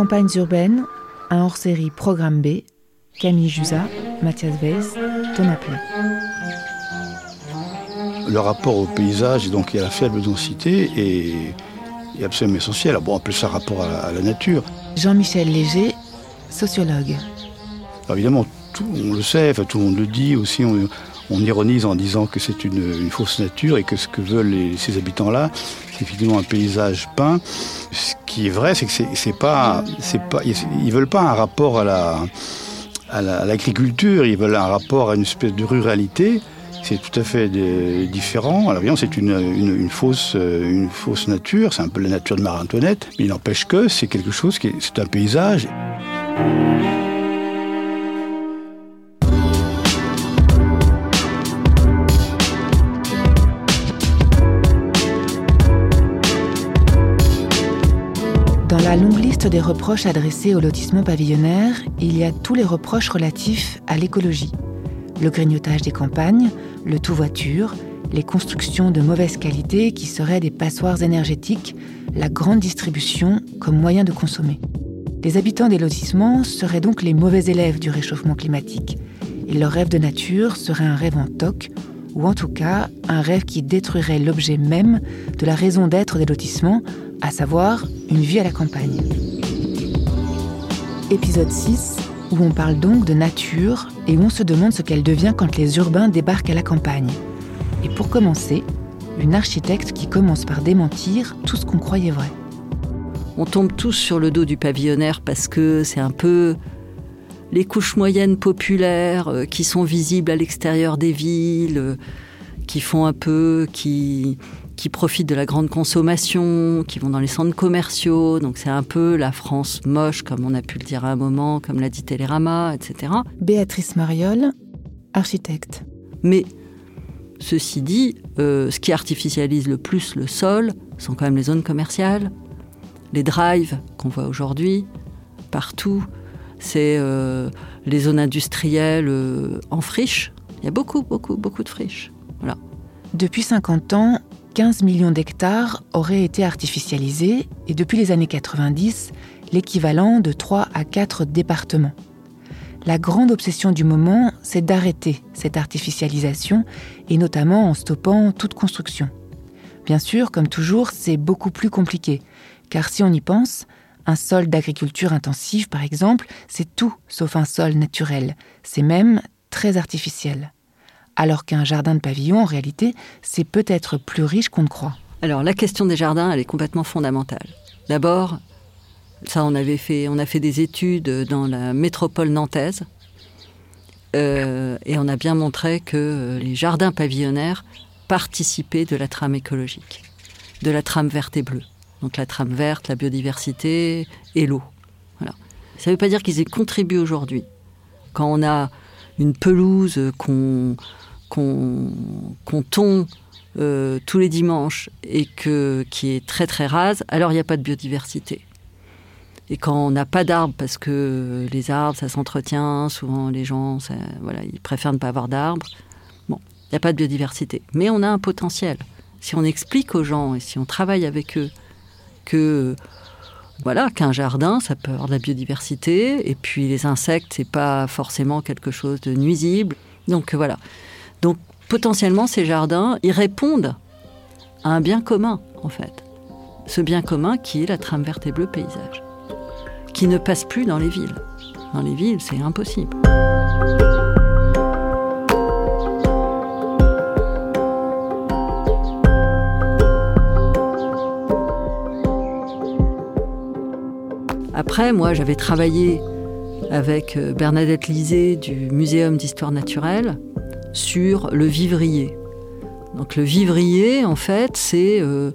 Campagnes urbaines, un hors-série Programme B, Camille Jusa, Mathias Weiss, Thomas Play. Le rapport au paysage, et donc a la faible densité, est, est absolument essentiel. Bon, on appelle ça rapport à la, à la nature. Jean-Michel Léger, sociologue. Alors évidemment, tout, on le sait, enfin, tout le monde le dit aussi, on, on ironise en disant que c'est une, fausse nature et que ce que veulent ces habitants-là, c'est effectivement un paysage peint. Ce qui est vrai, c'est que c'est pas, veulent pas un rapport à la, à l'agriculture, ils veulent un rapport à une espèce de ruralité. C'est tout à fait différent. Alors c'est une fausse nature, c'est un peu la nature de Marie-Antoinette, mais il n'empêche que c'est quelque chose qui est, c'est un paysage. Dans la longue liste des reproches adressés au lotissement pavillonnaire, il y a tous les reproches relatifs à l'écologie. Le grignotage des campagnes, le tout-voiture, les constructions de mauvaise qualité qui seraient des passoires énergétiques, la grande distribution comme moyen de consommer. Les habitants des lotissements seraient donc les mauvais élèves du réchauffement climatique, et leur rêve de nature serait un rêve en toc, ou en tout cas un rêve qui détruirait l'objet même de la raison d'être des lotissements, à savoir une vie à la campagne. Épisode 6, où on parle donc de nature et où on se demande ce qu'elle devient quand les urbains débarquent à la campagne. Et pour commencer, une architecte qui commence par démentir tout ce qu'on croyait vrai. On tombe tous sur le dos du pavillonnaire parce que c'est un peu les couches moyennes populaires euh, qui sont visibles à l'extérieur des villes, euh, qui font un peu, qui, qui profitent de la grande consommation, qui vont dans les centres commerciaux. Donc c'est un peu la France moche, comme on a pu le dire à un moment, comme l'a dit Télérama, etc. Béatrice Mariol, architecte. Mais ceci dit, euh, ce qui artificialise le plus le sol sont quand même les zones commerciales, les drives qu'on voit aujourd'hui, partout. C'est euh, les zones industrielles euh, en friche. Il y a beaucoup, beaucoup, beaucoup de friches. Voilà. Depuis 50 ans, 15 millions d'hectares auraient été artificialisés et depuis les années 90, l'équivalent de 3 à 4 départements. La grande obsession du moment, c'est d'arrêter cette artificialisation et notamment en stoppant toute construction. Bien sûr, comme toujours, c'est beaucoup plus compliqué, car si on y pense, un sol d'agriculture intensive, par exemple, c'est tout sauf un sol naturel, c'est même très artificiel alors qu'un jardin de pavillon, en réalité, c'est peut-être plus riche qu'on ne croit. Alors la question des jardins, elle est complètement fondamentale. D'abord, ça on avait fait, on a fait des études dans la métropole nantaise, euh, et on a bien montré que les jardins pavillonnaires participaient de la trame écologique, de la trame verte et bleue. Donc la trame verte, la biodiversité et l'eau. Voilà. Ça ne veut pas dire qu'ils aient contribué aujourd'hui. Quand on a une pelouse qu'on qu'on qu euh, tous les dimanches et qui est très très rase, alors il n'y a pas de biodiversité. Et quand on n'a pas d'arbres, parce que les arbres, ça s'entretient, souvent les gens, ça, voilà, ils préfèrent ne pas avoir d'arbres, bon, il n'y a pas de biodiversité. Mais on a un potentiel. Si on explique aux gens et si on travaille avec eux que voilà qu'un jardin, ça peut avoir de la biodiversité, et puis les insectes, c'est pas forcément quelque chose de nuisible. Donc voilà. Donc potentiellement, ces jardins, ils répondent à un bien commun, en fait. Ce bien commun qui est la trame verte et bleue paysage, qui ne passe plus dans les villes. Dans les villes, c'est impossible. Après, moi, j'avais travaillé avec euh, Bernadette Lisée du Muséum d'histoire naturelle sur le vivrier. Donc le vivrier, en fait, c'est euh,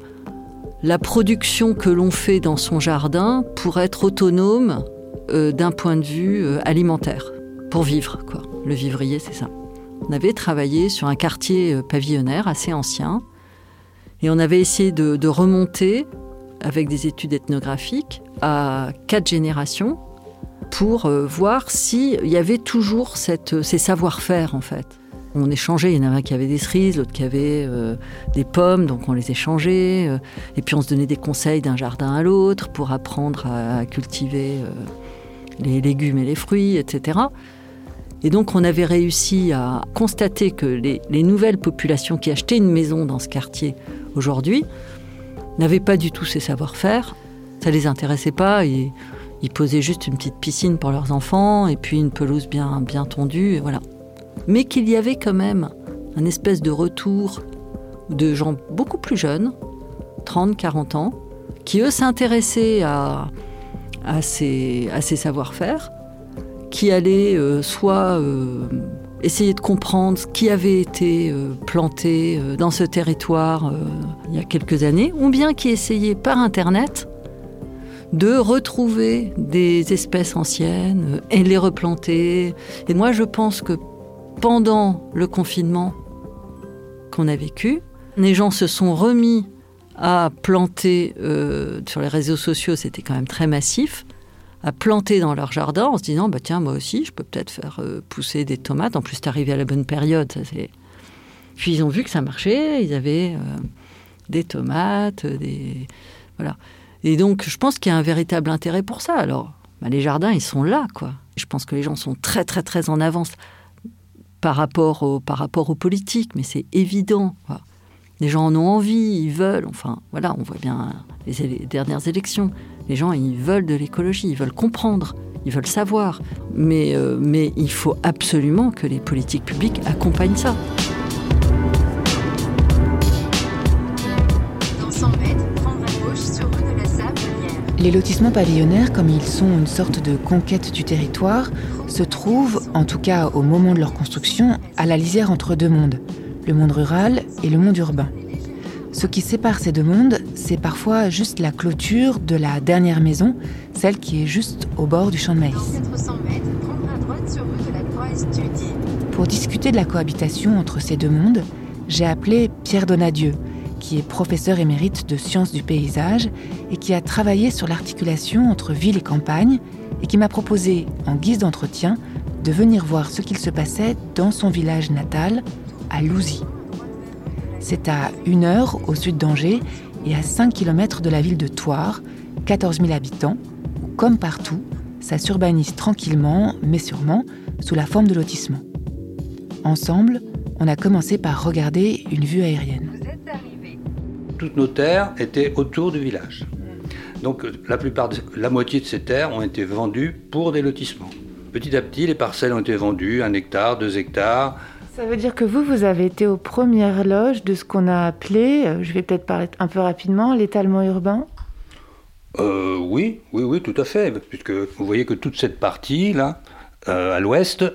la production que l'on fait dans son jardin pour être autonome euh, d'un point de vue alimentaire, pour vivre. Quoi. Le vivrier, c'est ça. On avait travaillé sur un quartier pavillonnaire assez ancien et on avait essayé de remonter avec des études ethnographiques à quatre générations pour euh, voir s'il y avait toujours euh, ces savoir-faire en fait. On échangeait, il y en avait un qui avait des cerises, l'autre qui avait euh, des pommes, donc on les échangeait. et puis on se donnait des conseils d'un jardin à l'autre pour apprendre à, cultiver les légumes et les fruits, etc. Et donc on avait réussi à constater que les, les nouvelles populations qui achetaient une maison dans ce quartier aujourd'hui n'avaient pas du tout ces savoir-faire. Ça les intéressait pas et ils posaient juste une petite piscine pour leurs enfants et puis une pelouse bien, bien tondue, et voilà. Mais qu'il y avait quand même un espèce de retour de gens beaucoup plus jeunes, 30, 40 ans, qui eux s'intéressaient à, ces savoir-faire, qui allaient euh, soit euh, essayer de comprendre ce qui avait été euh, planté dans ce territoire il y a quelques années, ou bien qui essayaient par Internet de retrouver des espèces anciennes et les replanter. Et moi, je pense que pendant le confinement qu'on a vécu, les gens se sont remis à planter euh, sur les réseaux sociaux, c'était quand même très massif, à planter dans leur jardin en se disant bah tiens moi aussi je peux peut-être faire euh, pousser des tomates. En plus es arrivé à la bonne période. Puis ils ont vu que ça marchait. Ils avaient euh, des tomates, des voilà. Et donc, je pense qu'il y a un véritable intérêt pour ça. Alors, bah, les jardins, ils sont là, quoi. Je pense que les gens sont très, très, très en avance par rapport, au, par rapport aux politiques, mais c'est évident. Les gens en ont envie, ils veulent. Enfin, voilà, on voit bien les, dernières élections. Les gens, ils veulent de l'écologie, ils veulent comprendre, ils veulent savoir. Mais, euh, mais il faut absolument que les politiques publiques accompagnent ça. Les lotissements pavillonnaires, comme ils sont une sorte de conquête du territoire, se trouvent, en tout cas au moment de leur construction, à la lisière entre deux mondes, le monde rural et le monde urbain. Ce qui sépare ces deux mondes, c'est parfois juste la clôture de la dernière maison, celle qui est juste au bord du champ de maïs. Pour discuter de la cohabitation entre ces deux mondes, j'ai appelé Pierre Donadieu, qui est professeur émérite de sciences du paysage et qui a travaillé sur l'articulation entre ville et campagne et qui m'a proposé, en guise d'entretien, de venir voir ce qu'il se passait dans son village natal, à Louzy. C'est à une heure au sud d'Angers et à 5 km de la ville de Thouars, 14 000 habitants, où, comme partout, ça s'urbanise tranquillement, mais sûrement, sous la forme de lotissement. Ensemble, on a commencé par regarder une vue aérienne toutes nos terres étaient autour du village. Donc la plupart, la moitié de ces terres ont été vendues pour des lotissements. Petit à petit, les parcelles ont été vendues, un hectare, deux hectares. Ça veut dire que vous, vous avez été aux premières loges de ce qu'on a appelé, euh, je vais peut-être parler un peu rapidement, l'étalement urbain? Euh, Oui, oui, oui, tout à fait, puisque vous voyez que toute cette partie-là, euh, à l'ouest,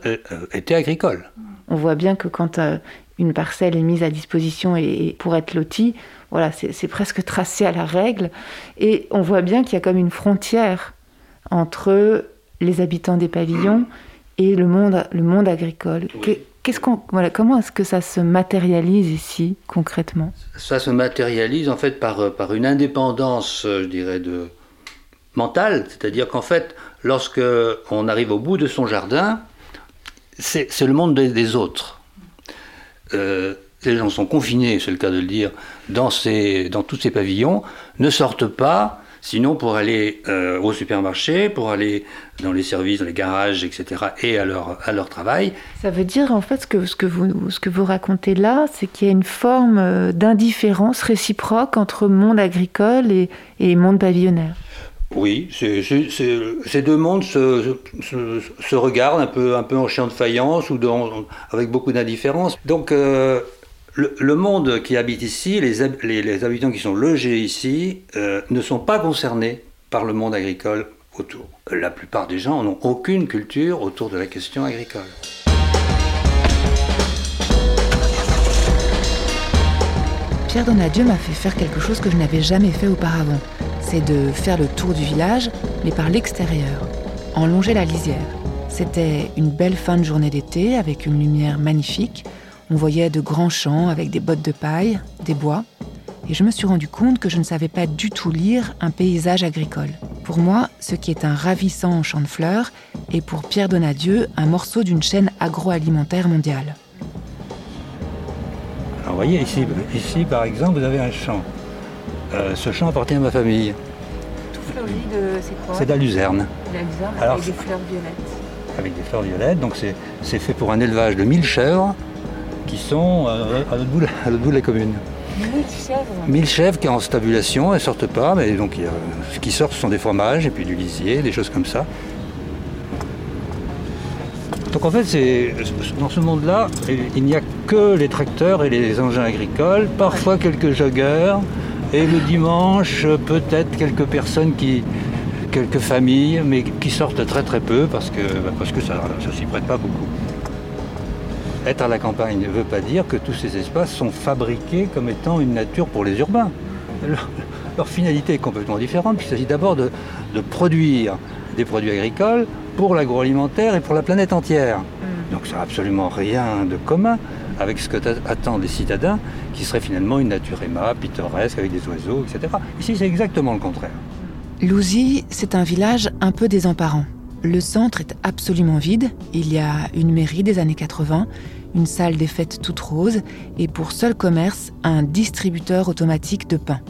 était agricole. On voit bien que quand une parcelle est mise à disposition et, pour être lotie, voilà, c'est presque tracé à la règle. Et on voit bien qu'il y a comme une frontière entre les habitants des pavillons et le monde, le monde agricole. Qu'est-ce qu'on, voilà, comment est-ce que ça se matérialise ici concrètement? Ça se matérialise en fait par, par une indépendance, je dirais, de mentale, c'est-à-dire qu'en fait, lorsque on arrive au bout de son jardin, c'est le monde des, autres. Euh, les gens sont confinés, c'est le cas de le dire, dans, ces, dans tous ces pavillons, ne sortent pas, sinon pour aller euh, au supermarché, pour aller dans les services, dans les garages, etc., et à leur, à leur travail. Ça veut dire en fait ce que, ce que, vous, ce que vous racontez là, c'est qu'il y a une forme euh, d'indifférence réciproque entre monde agricole et, et monde pavillonnaire. Oui, ces deux mondes se, se, regardent un peu, un peu en chien de faïence ou dans, avec beaucoup d'indifférence. Donc, euh, le, monde qui habite ici, les, habitants qui sont logés ici, euh, ne sont pas concernés par le monde agricole autour. La plupart des gens n'ont aucune culture autour de la question agricole. Pierre Donadieu m'a fait faire quelque chose que je n'avais jamais fait auparavant. C'est de faire le tour du village, mais par l'extérieur, en longer la lisière. C'était une belle fin de journée d'été avec une lumière magnifique. On voyait de grands champs avec des bottes de paille, des bois. Et je me suis rendu compte que je ne savais pas du tout lire un paysage agricole. Pour moi, ce qui est un ravissant champ de fleurs est pour Pierre Donadieu un morceau d'une chaîne agroalimentaire mondiale. Alors, vous voyez, ici, ici, par exemple, vous avez un champ. Euh, ce champ appartient à ma famille. Tout fleuri de. C'est quoi? C'est de la luzerne. La luzerne Alors, avec des fleurs violettes. avec des fleurs violettes. Donc c'est c'est fait pour un élevage de 1000 chèvres qui sont euh, à l'autre bout, de- bout la commune. Mille chèvres 1000 chèvres qui sont en stabulation, elles sortent pas, mais donc ce qui sort ce sont des fromages et puis du lisier, des choses comme ça. Donc en fait, c'est dans ce monde-là, il n'y a que les tracteurs et les engins agricoles, parfois quelques joggeurs, et le dimanche peut-être quelques personnes qui, quelques familles, mais qui sortent très très peu parce que, parce que ça ne s'y prête pas beaucoup. Être à la campagne ne veut pas dire que tous ces espaces sont fabriqués comme étant une nature pour les urbains. Leur, leur finalité est complètement différente, puisqu'il s'agit d'abord de, de produire des produits agricoles pour l'agroalimentaire et pour la planète entière. Donc ça n'a absolument rien de commun avec ce que attendent les citadins, qui serait finalement une nature aimable, pittoresque, avec des oiseaux, etc. Ici, c'est exactement le contraire. Louzy, c'est un village un peu désemparant. Le centre est absolument vide. Il y a une mairie des années 80, une salle des fêtes toute rose et pour seul commerce, un distributeur automatique de pain.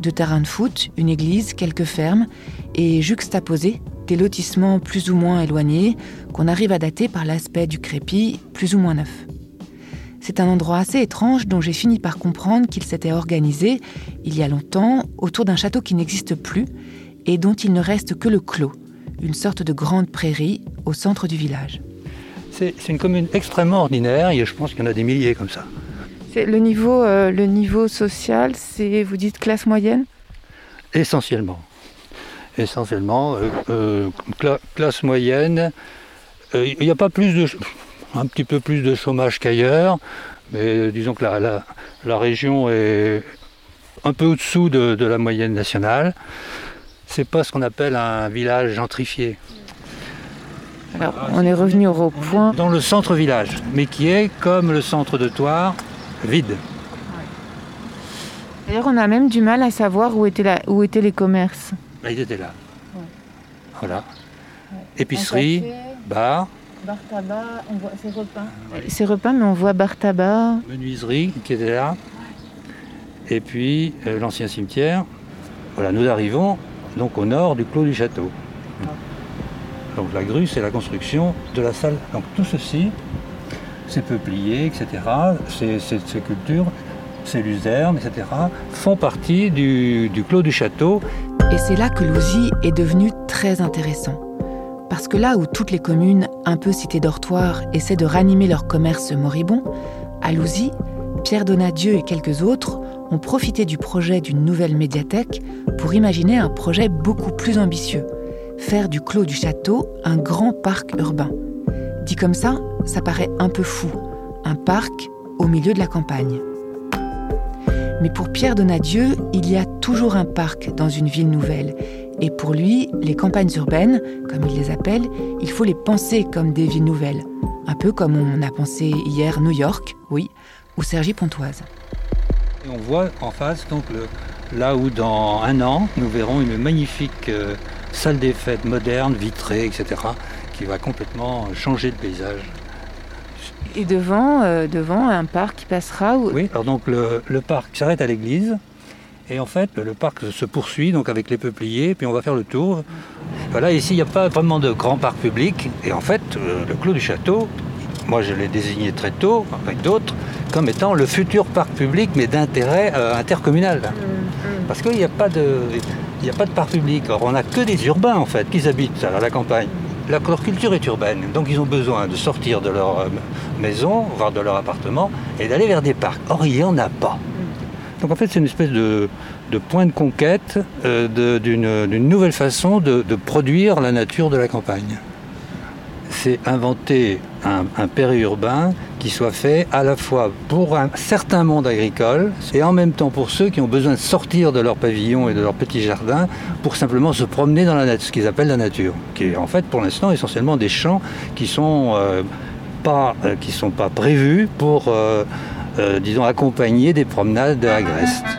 Deux terrains de foot, une église, quelques fermes et juxtaposés, des lotissements plus ou moins éloignés qu'on arrive à dater par l'aspect du crépi plus ou moins neuf. C'est un endroit assez étrange dont j'ai fini par comprendre qu'il s'était organisé, il y a longtemps, autour d'un château qui n'existe plus et dont il ne reste que le clos, une sorte de grande prairie au centre du village. C'est une commune extrêmement ordinaire, et je pense qu'il y en a des milliers comme ça. C'est le niveau, euh, le niveau social, c'est vous dites classe moyenne? Essentiellement. Essentiellement, euh, euh, cla- classe moyenne. Euh, Il n'y a pas plus de, un petit peu plus de chômage qu'ailleurs, mais disons que la, la, la région est un peu au-dessous de, de la moyenne nationale. C'est pas ce qu'on appelle un village gentrifié. Alors, on est revenu au point. Dans le centre-village, mais qui est comme le centre de Toire, vide. D'ailleurs, on a même du mal à savoir où étaient, la- où étaient les commerces. Là, il était là. Voilà. Épicerie, bar, bar tabac, on voit c'est repas. C'est repas, mais on voit bar tabac. menuiserie qui était là. Et puis euh, l'ancien cimetière. Voilà, nous arrivons donc au nord du clos du château. Donc la grue, c'est la construction de la salle. Donc tout ceci, ces peupliers, etc., ces, ces- ces cultures, ces luzernes, etc., font partie du, du clos du château. Et c'est là que Louzy est devenu très intéressant. Parce que là où toutes les communes, un peu citées dortoirs, essaient de ranimer leur commerce moribond, à Louzy, Pierre Donadieu et quelques autres ont du projet d'une nouvelle médiathèque pour imaginer un projet beaucoup plus ambitieux. Faire du clos du château un grand parc urbain. Dit comme ça, ça paraît un peu fou. Un parc au milieu de la campagne. Mais pour Pierre Donadieu, il y a toujours un parc dans une ville nouvelle. Et pour lui, les campagnes urbaines, comme il les appelle, il faut les penser comme des villes nouvelles. Un peu comme on a pensé hier New York, oui, ou Cergy-Pontoise. Et on voit en face donc le- là où dans un an, nous verrons une magnifique euh, salle des fêtes moderne, vitrée, etc., qui va complètement changer le paysage. Et devant, euh, devant un parc qui passera. Où... Oui, alors donc le, le parc s'arrête à l'église. Et en fait, le parc se poursuit donc avec les peupliers, puis on va faire le tour. Voilà, ici, il n'y a pas vraiment de grand parc public. Et en fait, euh, le Clos du Château, moi je l'ai désigné très tôt, avec d'autres, comme étant le futur parc public, mais d'intérêt euh, intercommunal. Parce qu'il n'y a, pas de- a pas de parc public. Or, on n'a que des urbains, en fait, qui habitent à la campagne. La- Leur culture est urbaine, donc ils ont besoin de sortir de leur euh, maison, voire de leur appartement, et d'aller vers des parcs. Or, il n'y en a pas. Donc en fait, c'est une espèce de, de point de conquête euh, d'une nouvelle façon de, produire la nature de la campagne. C'est inventer un, un, périurbain qui soit fait à la fois pour un certain monde agricole et en même temps pour ceux qui ont besoin de sortir de leur pavillon et de leur petit jardin pour simplement se promener dans la nature, ce qu'ils appellent la nature, qui est en fait pour l'instant essentiellement des champs qui sont euh, pas euh, sont pas prévus pour euh, disons accompagner des promenades agrestes.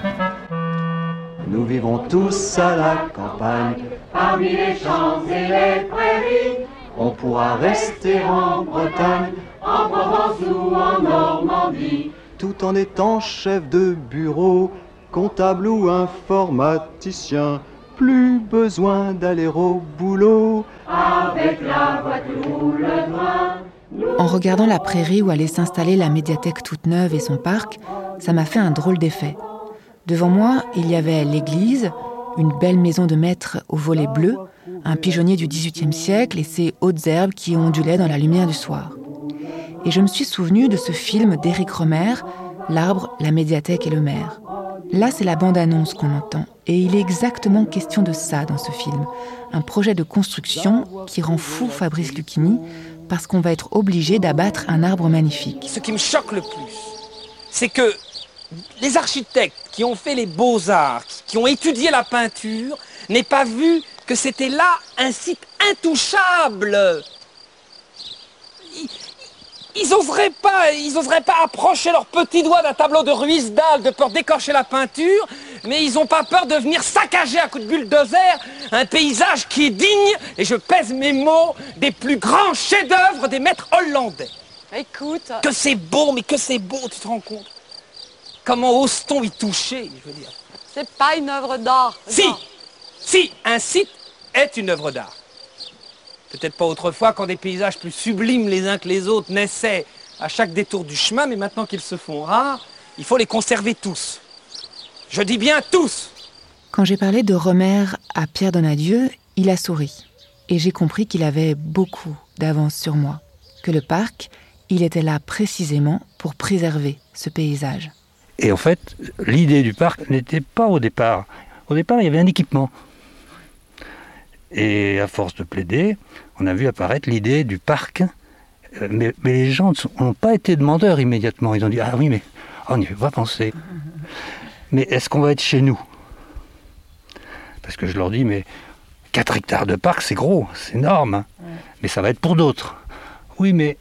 Nous vivons tous à la campagne, parmi les champs et les prairies. On pourra rester en Bretagne, en Provence ou en Normandie, tout en étant chef de bureau, comptable ou informaticien. Plus besoin d'aller au boulot avec la voiture ou le train. En regardant la prairie où allait s'installer la médiathèque toute neuve et son parc, ça m'a fait un drôle d'effet. Devant moi, il y avait l'église, une belle maison de maître au volet bleu, un pigeonnier du XVIIIe siècle et ses hautes herbes qui ondulaient dans la lumière du soir. Et je me suis souvenu de ce film d'Éric Romer, L'arbre, la médiathèque et le maire. Là, c'est la bande-annonce qu'on entend. Et il est exactement question de ça dans ce film. Un projet de construction qui rend fou Fabrice Lucchini parce qu'on va être obligé d'abattre un arbre magnifique. Ce qui me choque le plus, c'est que les architectes qui ont fait les beaux-arts, qui ont étudié la peinture, n'aient pas vu que c'était là un site intouchable. Ils, n'oseraient pas, ils oseraient pas approcher leurs petits doigts d'un tableau de Ruisdael de peur d'écorcher la peinture, mais ils n'ont pas peur de venir saccager à coups de bulldozer un paysage qui est digne, et je pèse mes mots, des plus grands chefs-d'œuvre des maîtres hollandais. Écoute. Que c'est beau, mais que c'est beau, tu te rends compte? Comment ose-t-on y toucher, je veux dire? C'est pas une œuvre d'art. Si Si, un site est une œuvre d'art. Peut-être pas autrefois quand des paysages plus sublimes les uns que les autres naissaient à chaque détour du chemin, mais maintenant qu'ils se font rares, il faut les conserver tous. Je dis bien tous Quand j'ai parlé de Romer à Pierre Donadieu, il a souri. Et j'ai compris qu'il avait beaucoup d'avance sur moi. Que le parc, il était là précisément pour préserver ce paysage. Et en fait, l'idée du parc n'était pas au départ. Au départ, il y avait un équipement. Et à force de plaider, on a vu apparaître l'idée du parc. Euh, mais, les gens n'ont pas été demandeurs immédiatement. Ils ont dit Ah oui, mais on y va penser. Mais est-ce qu'on va être chez nous? Parce que je leur dis Mais 4 hectares de parc, c'est gros, c'est énorme. Hein. Mais ça va être pour d'autres. Oui, mais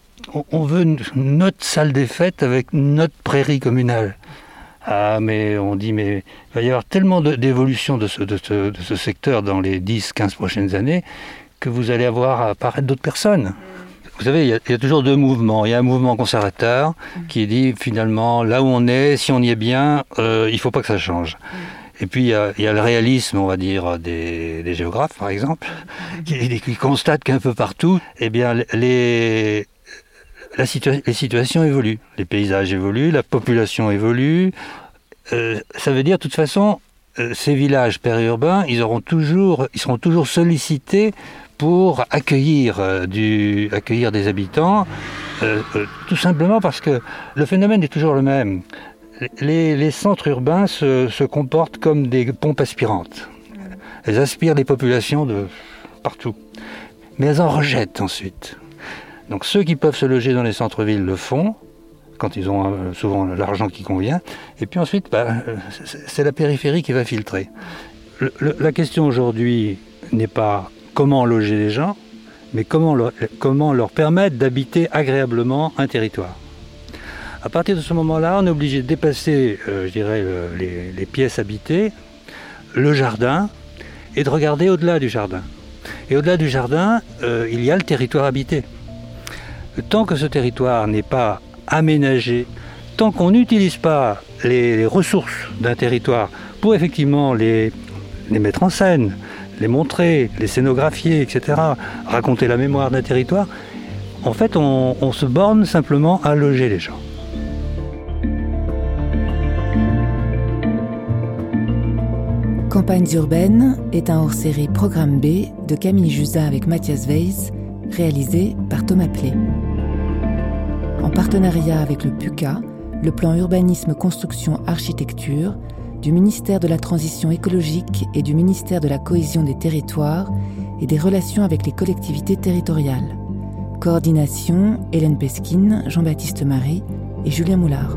on veut notre salle des fêtes avec notre prairie communale. Ah, mais on dit, mais il va y avoir tellement d'évolution de ce, de, ce, secteur dans les 10-15 prochaines années que vous allez avoir à apparaître d'autres personnes. Vous savez, il y, a, toujours deux mouvements. Il y a un mouvement conservateur qui dit finalement, là où on est, si on y est bien, euh, il ne faut pas que ça change. Et puis il y, a, le réalisme, on va dire, des, géographes, par exemple, qui, qui constatent qu'un peu partout, eh bien, les, la les situations évoluent, les paysages évoluent, la population évolue. Euh, ça veut dire, de toute façon, euh, ces villages périurbains, ils, seront toujours sollicités pour accueillir, euh, du, accueillir des habitants, tout simplement parce que le phénomène est toujours le même. Les, centres urbains se, se, comportent comme des pompes aspirantes. Elles aspirent les populations de partout. Mais elles en rejettent ensuite. Donc ceux qui peuvent se loger dans les centres-villes le font, quand ils ont euh, souvent l'argent qui convient. Et puis ensuite, bah, euh, c'est la périphérie qui va filtrer. la question aujourd'hui n'est pas comment loger les gens, mais comment leur, comment leur permettre d'habiter agréablement un territoire. À partir de ce moment-là, on est obligé de dépasser, euh, je dirais, les, pièces habitées, le jardin, et de regarder au-delà du jardin. Et au-delà du jardin, il y a le territoire habité tant que ce territoire n'est pas aménagé, tant qu'on n'utilise pas les, ressources d'un territoire pour effectivement les, mettre en scène, les montrer, les scénographier, etc., raconter la mémoire d'un territoire, en fait, on, se borne simplement à loger les gens. Campagnes urbaines est un hors-série Programme B de Camille Jusa avec Mathias Weiss réalisé par Thomas Play. En partenariat avec le PUCA, le plan urbanisme construction architecture, du ministère de la Transition écologique et du ministère de la Cohésion des territoires et des relations avec les collectivités territoriales. Coordination Hélène Pesquine, Jean-Baptiste Marie et Julien Moulard.